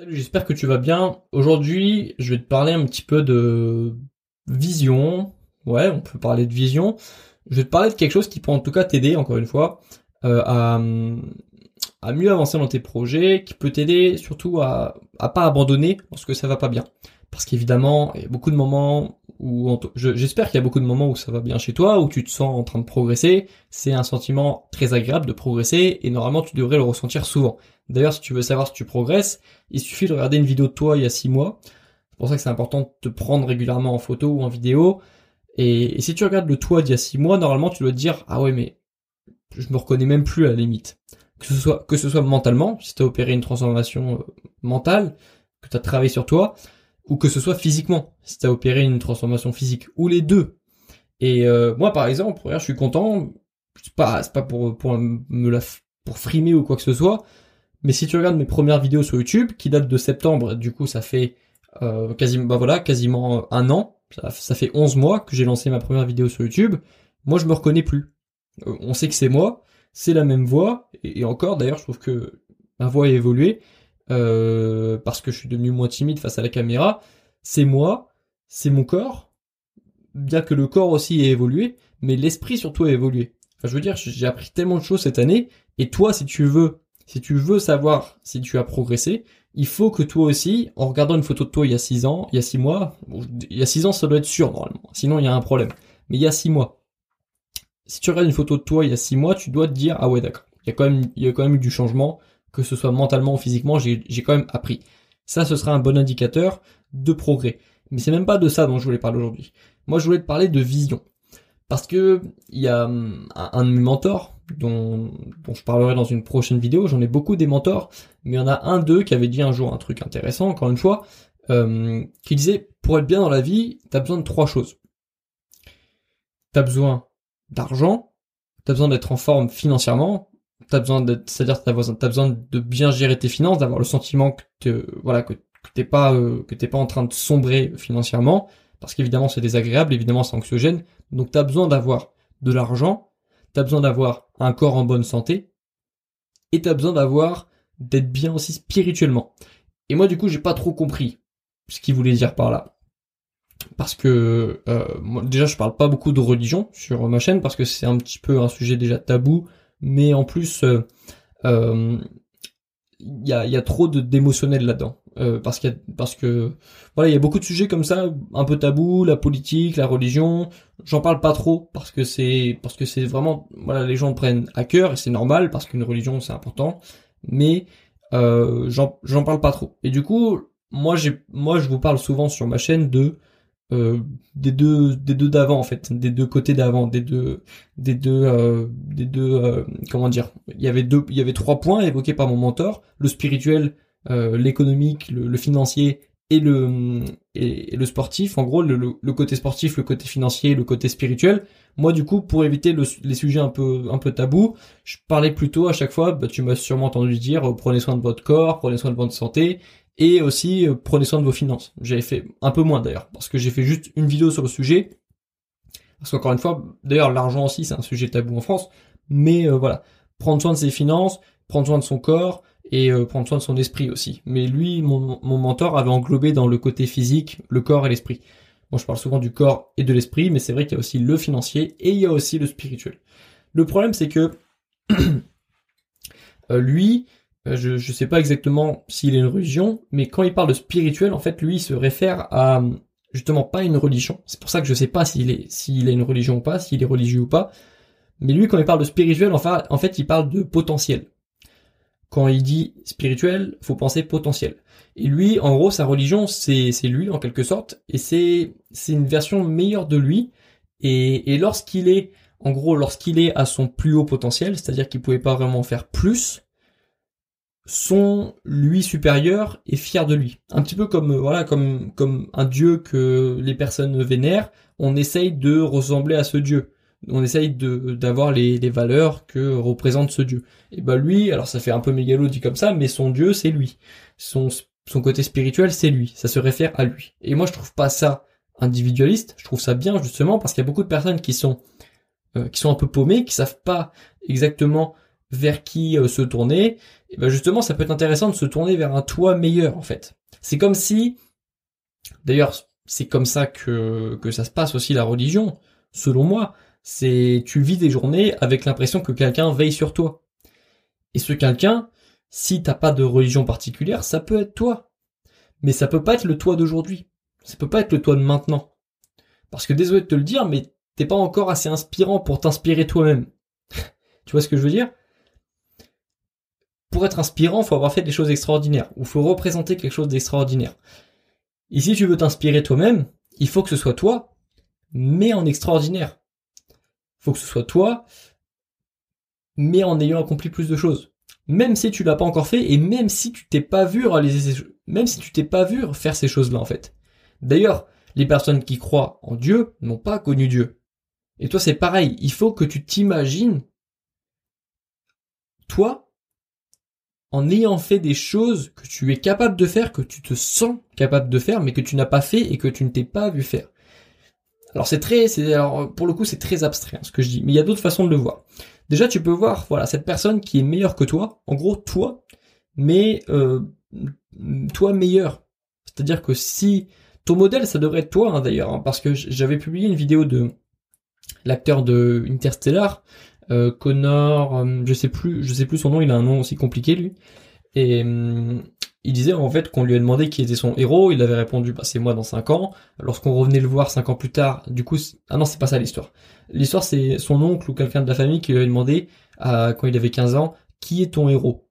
Salut, j'espère que tu vas bien. Aujourd'hui, je vais te parler un petit peu de vision. Ouais, on peut parler de vision. Je vais te parler de quelque chose qui peut en tout cas t'aider, encore une fois, euh, à, à mieux avancer dans tes projets, qui peut t'aider surtout à, à pas abandonner lorsque ça va pas bien. Parce qu'évidemment, il y a beaucoup de moments où j'espère qu'il y a beaucoup de moments où ça va bien chez toi, où tu te sens en train de progresser. C'est un sentiment très agréable de progresser et normalement tu devrais le ressentir souvent. D'ailleurs, si tu veux savoir si tu progresses, il suffit de regarder une vidéo de toi il y a six mois. C'est pour ça que c'est important de te prendre régulièrement en photo ou en vidéo. Et, si tu regardes le toi d'il y a six mois, normalement tu dois te dire ah ouais mais je me reconnais même plus à la limite. Que ce soit mentalement, si tu as opéré une transformation euh, mentale, que tu as travaillé sur toi, ou que ce soit physiquement, si tu as opéré une transformation physique, ou les deux. Et euh, moi, par exemple, je suis content, c'est pas, pas pour me la, pour frimer ou quoi que ce soit, mais si tu regardes mes premières vidéos sur YouTube, qui datent de septembre, du coup, ça fait euh, quasiment, bah voilà, quasiment un an, ça, fait 11 mois que j'ai lancé ma première vidéo sur YouTube, moi, je me reconnais plus. Euh, on sait que c'est moi, c'est la même voix, et, et encore, d'ailleurs, je trouve que ma voix a évolué, euh, parce que je suis devenu moins timide face à la caméra, c'est moi, c'est mon corps, bien que le corps aussi ait évolué, mais l'esprit surtout a évolué. Enfin, je veux dire, j'ai appris tellement de choses cette année, et toi, si tu veux, si tu veux savoir si tu as progressé, il faut que toi aussi, en regardant une photo de toi il y a six ans, il y a six mois, il y a six ans ça doit être sûr normalement, sinon il y a un problème. Mais il y a six mois, si tu regardes une photo de toi il y a six mois, tu dois te dire ah ouais d'accord, il y a quand même, il y a quand même eu du changement, que ce soit mentalement ou physiquement, j'ai quand même appris. Ça, ce sera un bon indicateur de progrès. Mais c'est même pas de ça dont je voulais parler aujourd'hui. Moi, je voulais te parler de vision. Parce que il y a hum, un, de mes mentors, dont, dont je parlerai dans une prochaine vidéo, j'en ai beaucoup des mentors, mais il y en a un d'eux qui avait dit un jour un truc intéressant, encore une fois, euh, qui disait, pour être bien dans la vie, t'as besoin de trois choses. T'as besoin d'argent, t'as besoin d'être en forme financièrement, t'as besoin de, c'est-à-dire t'as besoin, besoin de bien gérer tes finances, d'avoir le sentiment que voilà, que, t'es pas, euh, que t'es pas en train de sombrer financièrement, parce qu'évidemment c'est désagréable, évidemment c'est anxiogène, donc t'as besoin d'avoir de l'argent, t'as besoin d'avoir un corps en bonne santé, et t'as besoin d'avoir, d'être bien aussi spirituellement. Et moi du coup j'ai pas trop compris ce qu'il voulait dire par là. Parce que euh, déjà je parle pas beaucoup de religion sur ma chaîne parce que c'est un petit peu un sujet déjà tabou mais en plus, euh, euh, il y, a, y a trop d'émotionnel là-dedans. Euh, parce, qu'il parce que voilà, il y a beaucoup de sujets comme ça, un peu tabou, la politique, la religion. J'en parle pas trop parce que c'est parce que c'est vraiment voilà, les gens prennent à cœur et c'est normal parce qu'une religion c'est important. Mais euh, j'en parle pas trop. Et du coup, moi j'ai moi je vous parle souvent sur ma chaîne de euh, des deux des deux d'avant en fait des deux côtés d'avant des deux des deux euh, des deux euh, comment dire? Il y avait deux il y avait trois points évoqués par mon mentor le spirituel l'économique le, financier et le et, le sportif en gros le, le, côté sportif le côté financier le côté spirituel moi du coup pour éviter les sujets un peu un peu tabous je parlais plutôt à chaque fois bah, tu m'as sûrement entendu dire prenez soin de votre corps prenez soin de votre santé et aussi euh, prenez soin de vos finances. J'avais fait un peu moins d'ailleurs, parce que j'ai fait juste une vidéo sur le sujet. Parce qu'encore une fois, d'ailleurs l'argent aussi c'est un sujet tabou en France, mais euh, voilà, prendre soin de ses finances, prendre soin de son corps et euh, prendre soin de son esprit aussi. Mais lui, mon, mon mentor avait englobé dans le côté physique le corps et l'esprit. Bon, je parle souvent du corps et de l'esprit, mais c'est vrai qu'il y a aussi le financier et il y a aussi le spirituel. Le problème c'est que lui, euh, je ne sais pas exactement s'il est une religion, mais quand il parle de spirituel, en fait, lui, il se réfère à justement pas une religion. C'est pour ça que je sais pas s'il est s'il est une religion ou pas, s'il est religieux ou pas. Mais lui, quand il parle de spirituel, en fait, il parle de potentiel. Quand il dit spirituel, faut penser potentiel. Et lui, en gros, sa religion, c'est lui en quelque sorte, et c'est une version meilleure de lui. Et, et lorsqu'il est, en gros, lorsqu'il est à son plus haut potentiel, c'est-à-dire qu'il pouvait pas vraiment faire plus, sont lui supérieurs et fiers de lui. Un petit peu comme euh, voilà comme comme un dieu que les personnes vénèrent, on essaye de ressembler à ce dieu. On essaye de d'avoir les, les valeurs que représente ce dieu. Et bah lui, alors ça fait un peu mégalo dit comme ça, mais son dieu c'est lui. Son son côté spirituel c'est lui. Ça se réfère à lui. Et moi je trouve pas ça individualiste. Je trouve ça bien justement parce qu'il y a beaucoup de personnes qui sont euh, qui sont un peu paumées, qui savent pas exactement vers qui euh, se tourner, et ben justement, ça peut être intéressant de se tourner vers un toi meilleur en fait. C'est comme si, d'ailleurs, c'est comme ça que que ça se passe aussi la religion, selon moi. C'est tu vis des journées avec l'impression que quelqu'un veille sur toi. Et ce quelqu'un, si t'as pas de religion particulière, ça peut être toi. Mais ça peut pas être le toi d'aujourd'hui. Ça peut pas être le toi de maintenant. Parce que désolé de te le dire, mais t'es pas encore assez inspirant pour t'inspirer toi-même. tu vois ce que je veux dire? Pour être inspirant, faut avoir fait des choses extraordinaires, ou faut représenter quelque chose d'extraordinaire. Et si tu veux t'inspirer toi-même, il faut que ce soit toi, mais en extraordinaire. Faut que ce soit toi, mais en ayant accompli plus de choses. Même si tu l'as pas encore fait, et même si tu t'es pas vu réaliser même si tu t'es pas vu faire ces choses-là, en fait. D'ailleurs, les personnes qui croient en Dieu n'ont pas connu Dieu. Et toi, c'est pareil. Il faut que tu t'imagines, toi, en ayant fait des choses que tu es capable de faire, que tu te sens capable de faire, mais que tu n'as pas fait et que tu ne t'es pas vu faire. Alors c'est très, c'est alors pour le coup c'est très abstrait hein, ce que je dis, mais il y a d'autres façons de le voir. Déjà tu peux voir voilà cette personne qui est meilleure que toi, en gros toi, mais euh, toi meilleur. C'est-à-dire que si ton modèle ça devrait être toi hein, d'ailleurs, hein, parce que j'avais publié une vidéo de l'acteur de Interstellar, euh, Connor, euh, je sais plus, je sais plus son nom, il a un nom aussi compliqué lui, et hum, il disait en fait qu'on lui a demandé qui était son héros, il avait répondu bah c'est moi dans 5 ans. Lorsqu'on revenait le voir 5 ans plus tard, du coup ah non c'est pas ça l'histoire. L'histoire c'est son oncle ou quelqu'un de la famille qui lui avait demandé à, quand il avait 15 ans qui est ton héros?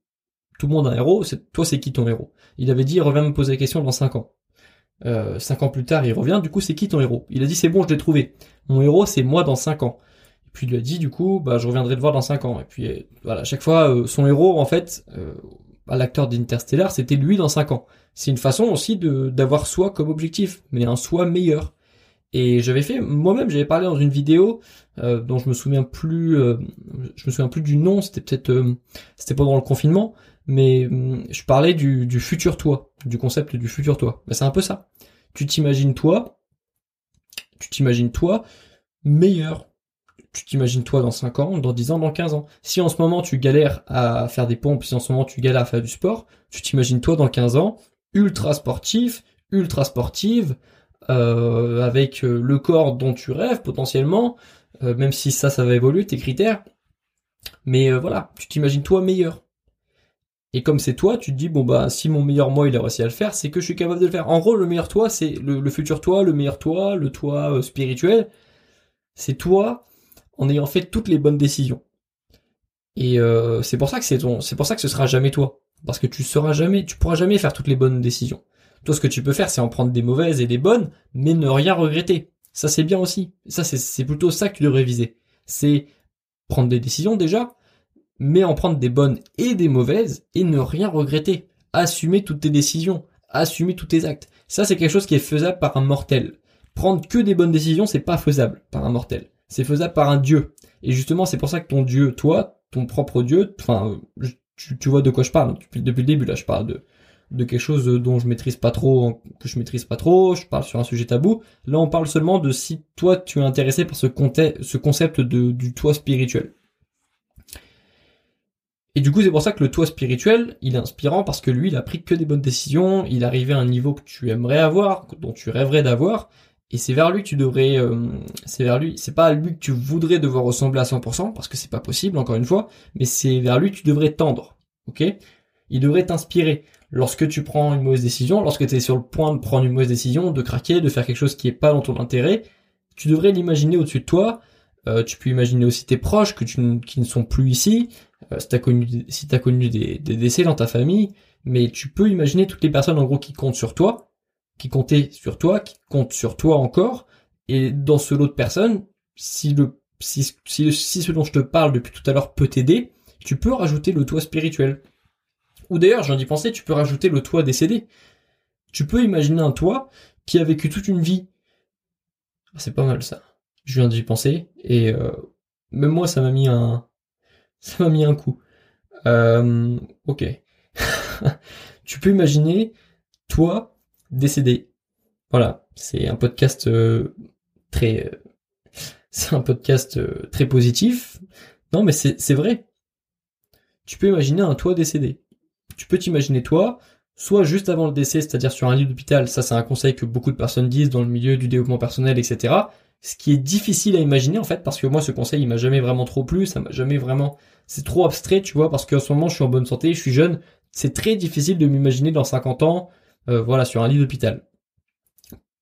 Tout le monde a un héros, c'est toi c'est qui ton héros? Il avait dit reviens me poser la question dans 5 ans. Euh, 5 ans plus tard il revient, du coup c'est qui ton héros? Il a dit c'est bon je l'ai trouvé. Mon héros c'est moi dans 5 ans. Et puis il lui a dit du coup bah je reviendrai te voir dans 5 ans. Et puis voilà, chaque fois euh, son héros en fait à l'acteur d'Interstellar, c'était lui dans 5 ans. C'est une façon aussi de d'avoir soi comme objectif, mais un soi meilleur. Et j'avais fait moi-même, j'avais parlé dans une vidéo euh, dont je me souviens plus, euh, je me souviens plus du nom. C'était peut-être, euh, c'était pendant le confinement, mais hum, je parlais du, du futur toi, du concept du futur toi. Ben, c'est un peu ça. Tu t'imagines toi, tu t'imagines toi meilleur, tu t'imagines toi dans 5 ans, dans 10 ans, dans 15 ans. Si en ce moment tu galères à faire des pompes, si en ce moment tu galères à faire du sport, tu t'imagines toi dans 15 ans, ultra sportif, ultra sportive, euh, avec euh, le corps dont tu rêves potentiellement, euh, même si ça, ça va évoluer, tes critères. Mais voilà, tu t'imagines toi meilleur. Et comme c'est toi, tu te dis bon bah si mon meilleur moi il a réussi à le faire, c'est que je suis capable de le faire. En gros, le meilleur toi, c'est le, le, futur toi, le meilleur toi, le toi spirituel. C'est toi en ayant fait toutes les bonnes décisions. Et euh, c'est pour ça que c'est ton, pour ça que ce sera jamais toi, parce que tu seras jamais, tu pourras jamais faire toutes les bonnes décisions. Toi, ce que tu peux faire, c'est en prendre des mauvaises et des bonnes, mais ne rien regretter. Ça, c'est bien aussi. Ça, c'est plutôt ça que tu devrais viser. C'est prendre des décisions déjà, mais en prendre des bonnes et des mauvaises et ne rien regretter. Assumer toutes tes décisions, assumer tous tes actes. Ça, c'est quelque chose qui est faisable par un mortel. Prendre que des bonnes décisions, c'est pas faisable par un mortel c'est faisable par un dieu. Et justement, c'est pour ça que ton dieu, toi, ton propre dieu, enfin, tu, tu, vois de quoi je parle depuis, le début là, je parle de de quelque chose dont je maîtrise pas trop, que je maîtrise pas trop, je parle sur un sujet tabou. Là, on parle seulement de si toi tu es intéressé par ce, ce concept de, du toi spirituel. Et du coup, c'est pour ça que le toi spirituel, il est inspirant parce que lui, il a pris que des bonnes décisions, il arrivé à un niveau que tu aimerais avoir, dont tu rêverais d'avoir, et c'est vers lui que tu devrais, euh, c'est vers lui, c'est pas à lui que tu voudrais devoir ressembler à 100%, parce que c'est pas possible, encore une fois, mais c'est vers lui que tu devrais tendre, ok? Il devrait t'inspirer. Lorsque tu prends une mauvaise décision, lorsque tu es sur le point de prendre une mauvaise décision, de craquer, de faire quelque chose qui est pas dans ton intérêt, tu devrais l'imaginer au-dessus de toi, euh, tu peux imaginer aussi tes proches que tu, qui ne sont plus ici, euh, si t'as connu, si t'as connu des, des décès dans ta famille, mais tu peux imaginer toutes les personnes en gros qui comptent sur toi, qui comptait sur toi, qui compte sur toi encore, et dans ce lot de personnes, si le si, si, si ce dont je te parle depuis tout à l'heure peut t'aider, tu peux rajouter le toi spirituel. Ou d'ailleurs, j'en ai pensé, tu peux rajouter le toi décédé. Tu peux imaginer un toi qui a vécu toute une vie. Ah, c'est pas mal ça. Je viens d'y penser et euh, même moi ça m'a mis un ça m'a mis un coup. Euh, ok. tu peux imaginer toi décédé. Voilà, c'est un podcast euh, très, euh, c'est un podcast euh, très positif. Non, mais c'est vrai. tu peux imaginer un toi décédé. Tu peux t'imaginer toi, soit juste avant le décès, c'est-à-dire sur un lit d'hôpital, ça c'est un conseil que beaucoup de personnes disent dans le milieu du développement personnel, etc. Ce qui est difficile à imaginer en fait, parce que moi ce conseil il m'a jamais vraiment trop plu, ça m'a jamais vraiment, c'est trop abstrait, tu vois, parce qu'en ce moment je suis en bonne santé, je suis jeune, c'est très difficile de m'imaginer dans 50 ans, euh, voilà, sur un lit d'hôpital.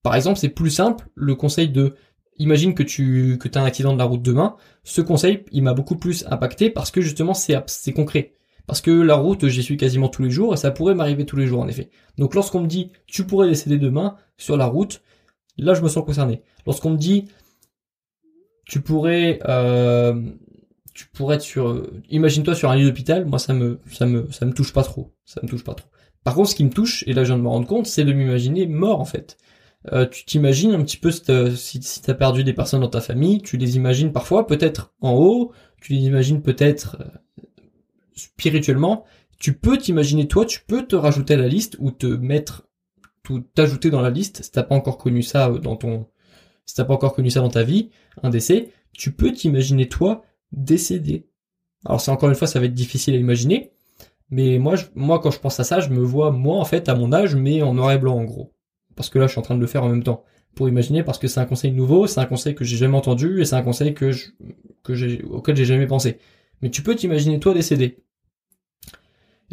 Par exemple, c'est plus simple, le conseil de imagine que tu que as un accident de la route demain, ce conseil, il m'a beaucoup plus impacté parce que justement c'est concret. Parce que la route, j'y suis quasiment tous les jours et ça pourrait m'arriver tous les jours en effet. Donc lorsqu'on me dit tu pourrais décéder demain sur la route, là je me sens concerné. Lorsqu'on me dit tu pourrais euh, tu pourrais être sur imagine-toi sur un lit d'hôpital, moi ça me ça me ça me touche pas trop, ça me touche pas trop. Par contre, ce qui me touche et là je viens de me rendre compte, c'est de m'imaginer mort en fait. Euh, tu t'imagines un petit peu si, si t'as perdu des personnes dans ta famille, tu les imagines parfois peut-être en haut, tu les imagines peut-être euh, spirituellement. Tu peux t'imaginer toi, tu peux te rajouter à la liste ou te mettre, tout t'ajouter dans la liste si t'as pas encore connu ça euh, dans ton, si t'as pas encore connu ça dans ta vie, un décès, tu peux t'imaginer toi décédé. Alors c'est encore une fois, ça va être difficile à imaginer, mais moi, moi quand je pense à ça, je me vois moi en fait à mon âge, mais en noir et blanc en gros parce que là je suis en train de le faire en même temps pour imaginer parce que c'est un conseil nouveau, c'est un conseil que j'ai jamais entendu et c'est un conseil que je, que j'ai auquel j'ai jamais pensé. Mais tu peux t'imaginer toi décédé.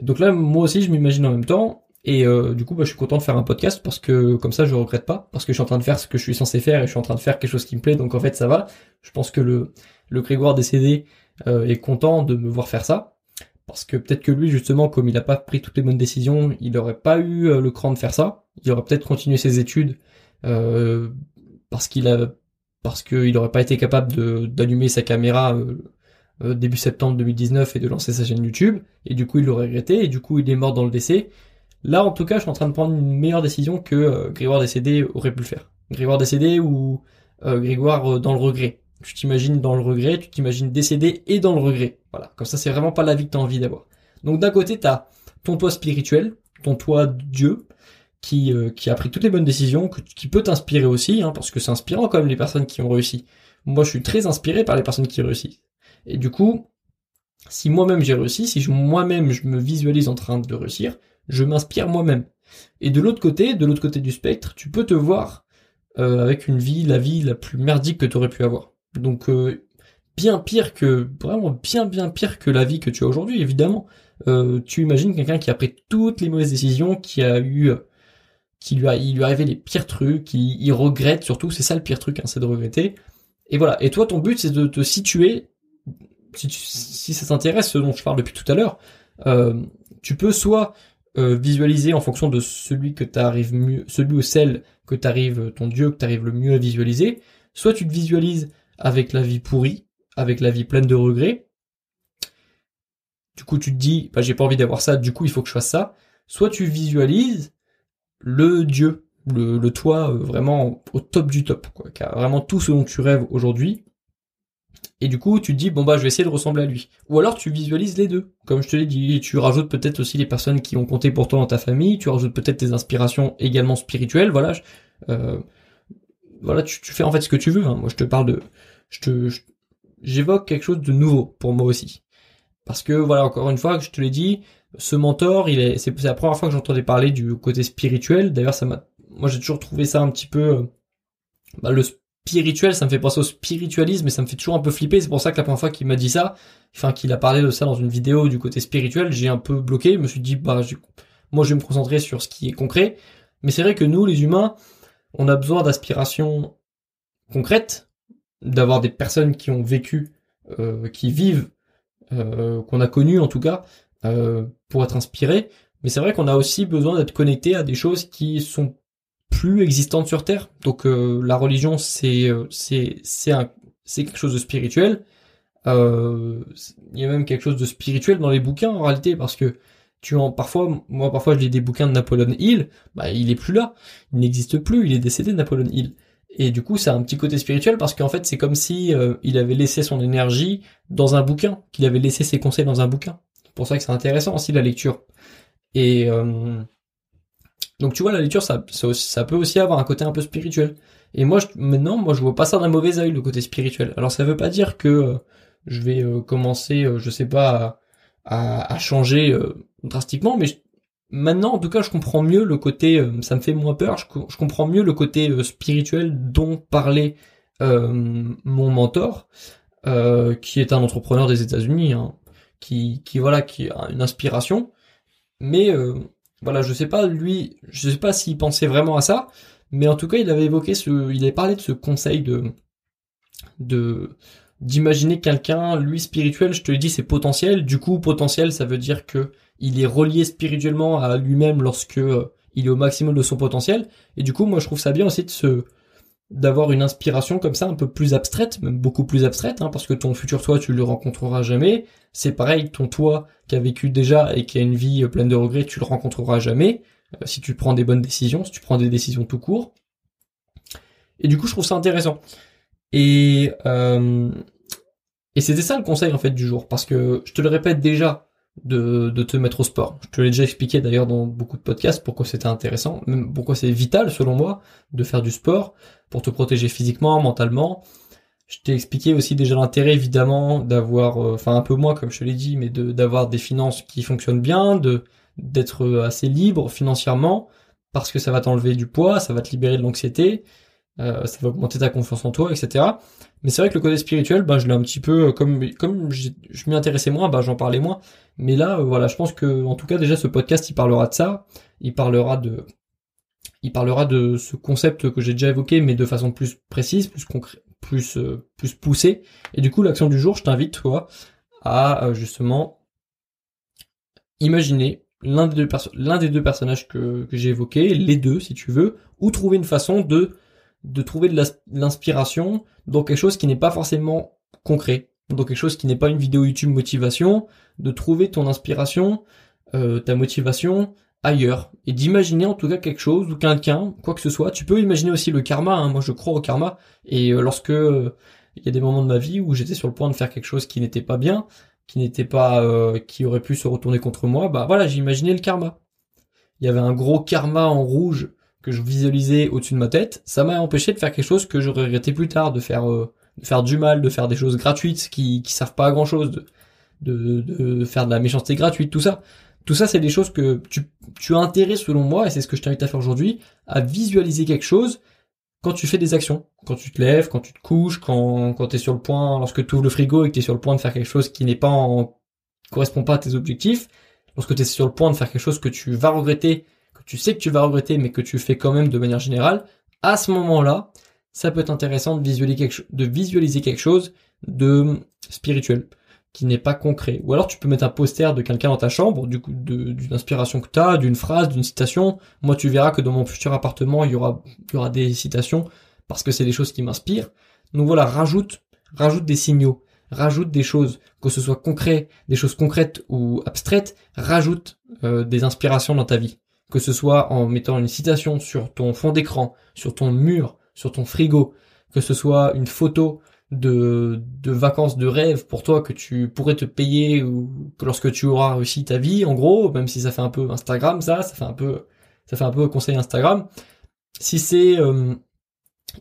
donc là moi aussi je m'imagine en même temps et euh, du coup bah, je suis content de faire un podcast parce que comme ça je regrette pas parce que je suis en train de faire ce que je suis censé faire et je suis en train de faire quelque chose qui me plaît donc en fait ça va. Je pense que le le Grégoire décédé euh, est content de me voir faire ça parce que peut-être que lui justement comme il n'a pas pris toutes les bonnes décisions il n'aurait pas eu euh, le cran de faire ça. Il aurait peut-être continué ses études euh, parce qu'il a parce qu'il n'aurait pas été capable d'allumer sa caméra euh, début septembre 2019 et de lancer sa chaîne YouTube. Et du coup il l'aurait regretté. Et du coup il est mort dans le décès. Là en tout cas je suis en train de prendre une meilleure décision que Grégoire décédé aurait pu le faire. Grégoire décédé ou Grégoire dans le regret. Tu t'imagines dans le regret, tu t'imagines décédé et dans le regret. Voilà, comme ça c'est vraiment pas la vie que tu as envie d'avoir. Donc d'un côté, tu as ton toi spirituel, ton toi Dieu, qui, euh, qui a pris toutes les bonnes décisions, qui peut t'inspirer aussi, hein, parce que c'est inspirant quand même les personnes qui ont réussi. Moi je suis très inspiré par les personnes qui réussissent. Et du coup, si moi-même j'ai réussi, si moi-même je me visualise en train de réussir, je m'inspire moi-même. Et de l'autre côté, de l'autre côté du spectre, tu peux te voir euh, avec une vie, la vie la plus merdique que tu aurais pu avoir. Donc euh, bien pire que vraiment bien bien pire que la vie que tu as aujourd'hui évidemment. Euh, tu imagines quelqu'un qui a pris toutes les mauvaises décisions, qui a eu qui lui a il lui arrivé les pires trucs, qui il regrette surtout, c'est ça le pire truc, hein, c'est de regretter. Et voilà. Et toi ton but c'est de te situer si, si ça t'intéresse ce dont je parle depuis tout à l'heure, euh, tu peux soit visualiser en fonction de celui que t'arrives mieux, celui ou celle que t'arrives, ton dieu que t'arrives le mieux à visualiser, soit tu te visualises avec la vie pourrie, avec la vie pleine de regrets. Du coup, tu te dis, bah, j'ai pas envie d'avoir ça, du coup, il faut que je fasse ça. Soit tu visualises le Dieu, le, toi euh, vraiment au top du top, quoi, qui vraiment tout ce dont tu rêves aujourd'hui. Et du coup, tu te dis, bon bah, je vais essayer de ressembler à lui. Ou alors, tu visualises les deux. Comme je te l'ai dit, tu rajoutes peut-être aussi les personnes qui ont compté pour toi dans ta famille, tu rajoutes peut-être tes inspirations également spirituelles, voilà. Euh, voilà, tu, fais en fait ce que tu veux. Hein. Moi, je te parle de, je te, j'évoque quelque chose de nouveau pour moi aussi. Parce que voilà, encore une fois, je te l'ai dit, ce mentor, il est, c'est la première fois que j'entendais parler du côté spirituel. D'ailleurs, ça m'a, moi, j'ai toujours trouvé ça un petit peu, euh, bah, le spirituel, ça me fait penser au spiritualisme et ça me fait toujours un peu flipper. C'est pour ça que la première fois qu'il m'a dit ça, enfin, qu'il a parlé de ça dans une vidéo du côté spirituel, j'ai un peu bloqué. Je me suis dit, bah, moi, je vais me concentrer sur ce qui est concret. Mais c'est vrai que nous, les humains, on a besoin d'aspirations concrètes, d'avoir des personnes qui ont vécu, euh, qui vivent, euh, qu'on a connues en tout cas, euh, pour être inspirés. Mais c'est vrai qu'on a aussi besoin d'être connecté à des choses qui sont plus existantes sur Terre. Donc la religion, c'est c'est c'est c'est quelque chose de spirituel. il y a même quelque chose de spirituel dans les bouquins en réalité parce que tu en parfois moi parfois je lis des bouquins de Napoléon Hill bah il est plus là il n'existe plus il est décédé Napoléon Hill et du coup ça a un petit côté spirituel parce qu'en fait c'est comme si euh, il avait laissé son énergie dans un bouquin qu'il avait laissé ses conseils dans un bouquin. C'est pour ça que c'est intéressant aussi la lecture. Et euh, donc tu vois la lecture ça, ça, peut aussi avoir un côté un peu spirituel. Et moi je, maintenant moi je vois pas ça d'un mauvais œil le côté spirituel. Alors ça veut pas dire que euh, je vais commencer je sais pas a, changé euh, drastiquement, mais maintenant, en tout cas, je comprends mieux le côté, euh, ça me fait moins peur, je, comprends mieux le côté euh, spirituel dont parlait mon mentor, qui est un entrepreneur des États-Unis, hein, qui, qui voilà, qui a une inspiration, mais voilà, je sais pas lui, je sais pas s'il pensait vraiment à ça, mais en tout cas, il avait évoqué ce, il avait parlé de ce conseil de, d'imaginer quelqu'un, lui spirituel, je te l'ai dit, c'est potentiel. Du coup, potentiel, ça veut dire que il est relié spirituellement à lui-même lorsque euh, il est au maximum de son potentiel. Et du coup, moi, je trouve ça bien aussi de se d'avoir une inspiration comme ça, un peu plus abstraite, même beaucoup plus abstraite, hein, parce que ton futur toi, tu le rencontreras jamais. C'est pareil, ton toi qui a vécu déjà et qui a une vie pleine de regrets, tu le rencontreras jamais. Euh, si tu prends des bonnes décisions, si tu prends des décisions tout court. Et du coup, je trouve ça intéressant. Et euh, et c'était ça le conseil en fait du jour, parce que je te le répète déjà de, te mettre au sport. Je te l'ai déjà expliqué d'ailleurs dans beaucoup de podcasts pourquoi c'était intéressant, même pourquoi c'est vital selon moi de faire du sport pour te protéger physiquement, mentalement. Je t'ai expliqué aussi déjà l'intérêt évidemment d'avoir, euh, enfin un peu moins comme je te l'ai dit, mais d'avoir des finances qui fonctionnent bien, d'être assez libre financièrement, parce que ça va t'enlever du poids, ça va te libérer de l'anxiété, euh, ça va augmenter ta confiance en toi, etc. Mais c'est vrai que le côté spirituel, bah, je l'ai un petit peu, euh, comme comme je m'y intéressais moins, bah, j'en parlais moins. Mais là, euh, voilà, je pense que, en tout cas, déjà, ce podcast, il parlera de ça. Il parlera de, il parlera de ce concept que j'ai déjà évoqué, mais de façon plus précise, plus concrète, plus plus poussée. Et du coup, l'action du jour, je t'invite, toi, à justement imaginer l'un des deux l'un des deux personnages que que j'ai évoqué, les deux, si tu veux, ou trouver une façon de de trouver de l'inspiration dans quelque chose qui n'est pas forcément concret, dans quelque chose qui n'est pas une vidéo YouTube motivation, de trouver ton inspiration, euh, ta motivation ailleurs et d'imaginer en tout cas quelque chose ou quelqu'un, quoi que ce soit. Tu peux imaginer aussi le karma. Hein. Moi, je crois au karma et euh, lorsque euh, il y a des moments de ma vie où j'étais sur le point de faire quelque chose qui n'était pas bien, qui n'était pas, qui aurait pu se retourner contre moi, bah voilà, j'ai imaginé le karma. Il y avait un gros karma en rouge que je visualisais au-dessus de ma tête, ça m'a empêché de faire quelque chose que j'aurais regretté plus tard, de faire euh, de faire du mal, de faire des choses gratuites qui qui servent pas à grand chose, de, de, de faire de la méchanceté gratuite, tout ça. Tout ça, c'est des choses que tu, tu as intérêt, selon moi, et c'est ce que je t'invite à faire aujourd'hui, à visualiser quelque chose quand tu fais des actions. Quand tu te lèves, quand tu te couches, quand, quand tu es sur le point, lorsque tu le frigo et que tu es sur le point de faire quelque chose qui n'est pas en, correspond pas à tes objectifs, lorsque tu es sur le point de faire quelque chose que tu vas regretter tu sais que tu vas regretter, mais que tu fais quand même de manière générale, à ce moment-là, ça peut être intéressant de visualiser quelque, chose de spirituel, qui n'est pas concret. Ou alors tu peux mettre un poster de quelqu'un dans ta chambre, du coup, d'une inspiration que tu as, d'une phrase, d'une citation. Moi, tu verras que dans mon futur appartement, il y aura, il y aura des citations, parce que c'est des choses qui m'inspirent. Donc voilà, rajoute, rajoute des signaux, rajoute des choses, que ce soit concret, des choses concrètes ou abstraites, rajoute euh, des inspirations dans ta vie que ce soit en mettant une citation sur ton fond d'écran, sur ton mur, sur ton frigo, que ce soit une photo de, vacances de rêve pour toi que tu pourrais te payer ou que lorsque tu auras réussi ta vie, en gros, même si ça fait un peu Instagram, ça, ça fait un peu, ça fait un peu conseil Instagram. Si c'est euh,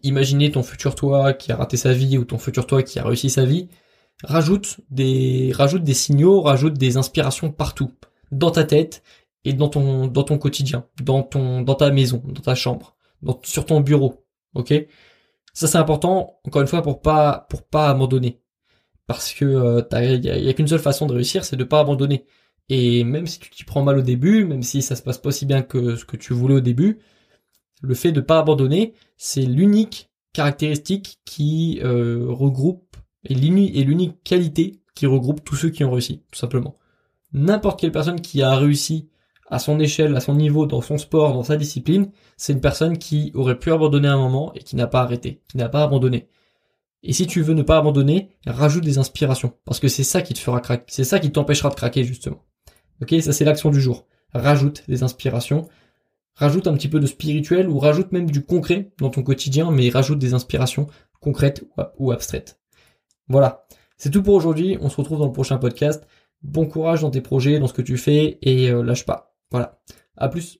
imaginer ton futur toi qui a raté sa vie ou ton futur toi qui a réussi sa vie, rajoute des, rajoute des signaux, rajoute des inspirations partout dans ta tête et dans ton dans ton quotidien, dans ton dans ta maison, dans ta chambre, dans, sur ton bureau. OK? Ça c'est important encore une fois pour pas pour pas abandonner. Parce que il euh, y a, qu'une seule façon de réussir, c'est de pas abandonner. Et même si tu t'y prends mal au début, même si ça se passe pas aussi bien que ce que tu voulais au début, le fait de pas abandonner, c'est l'unique caractéristique qui euh, regroupe et l'unique qualité qui regroupe tous ceux qui ont réussi, tout simplement. N'importe quelle personne qui a réussi à son échelle, à son niveau, dans son sport, dans sa discipline, c'est une personne qui aurait pu abandonner un moment et qui n'a pas arrêté, qui n'a pas abandonné. Et si tu veux ne pas abandonner, rajoute des inspirations, parce que c'est ça qui te fera craquer, c'est ça qui t'empêchera de craquer justement. Ok, ça c'est l'action du jour. Rajoute des inspirations, rajoute un petit peu de spirituel ou rajoute même du concret dans ton quotidien, mais rajoute des inspirations concrètes ou abstraites. Voilà, c'est tout pour aujourd'hui. On se retrouve dans le prochain podcast. Bon courage dans tes projets, dans ce que tu fais et euh, lâche pas. Voilà. À plus.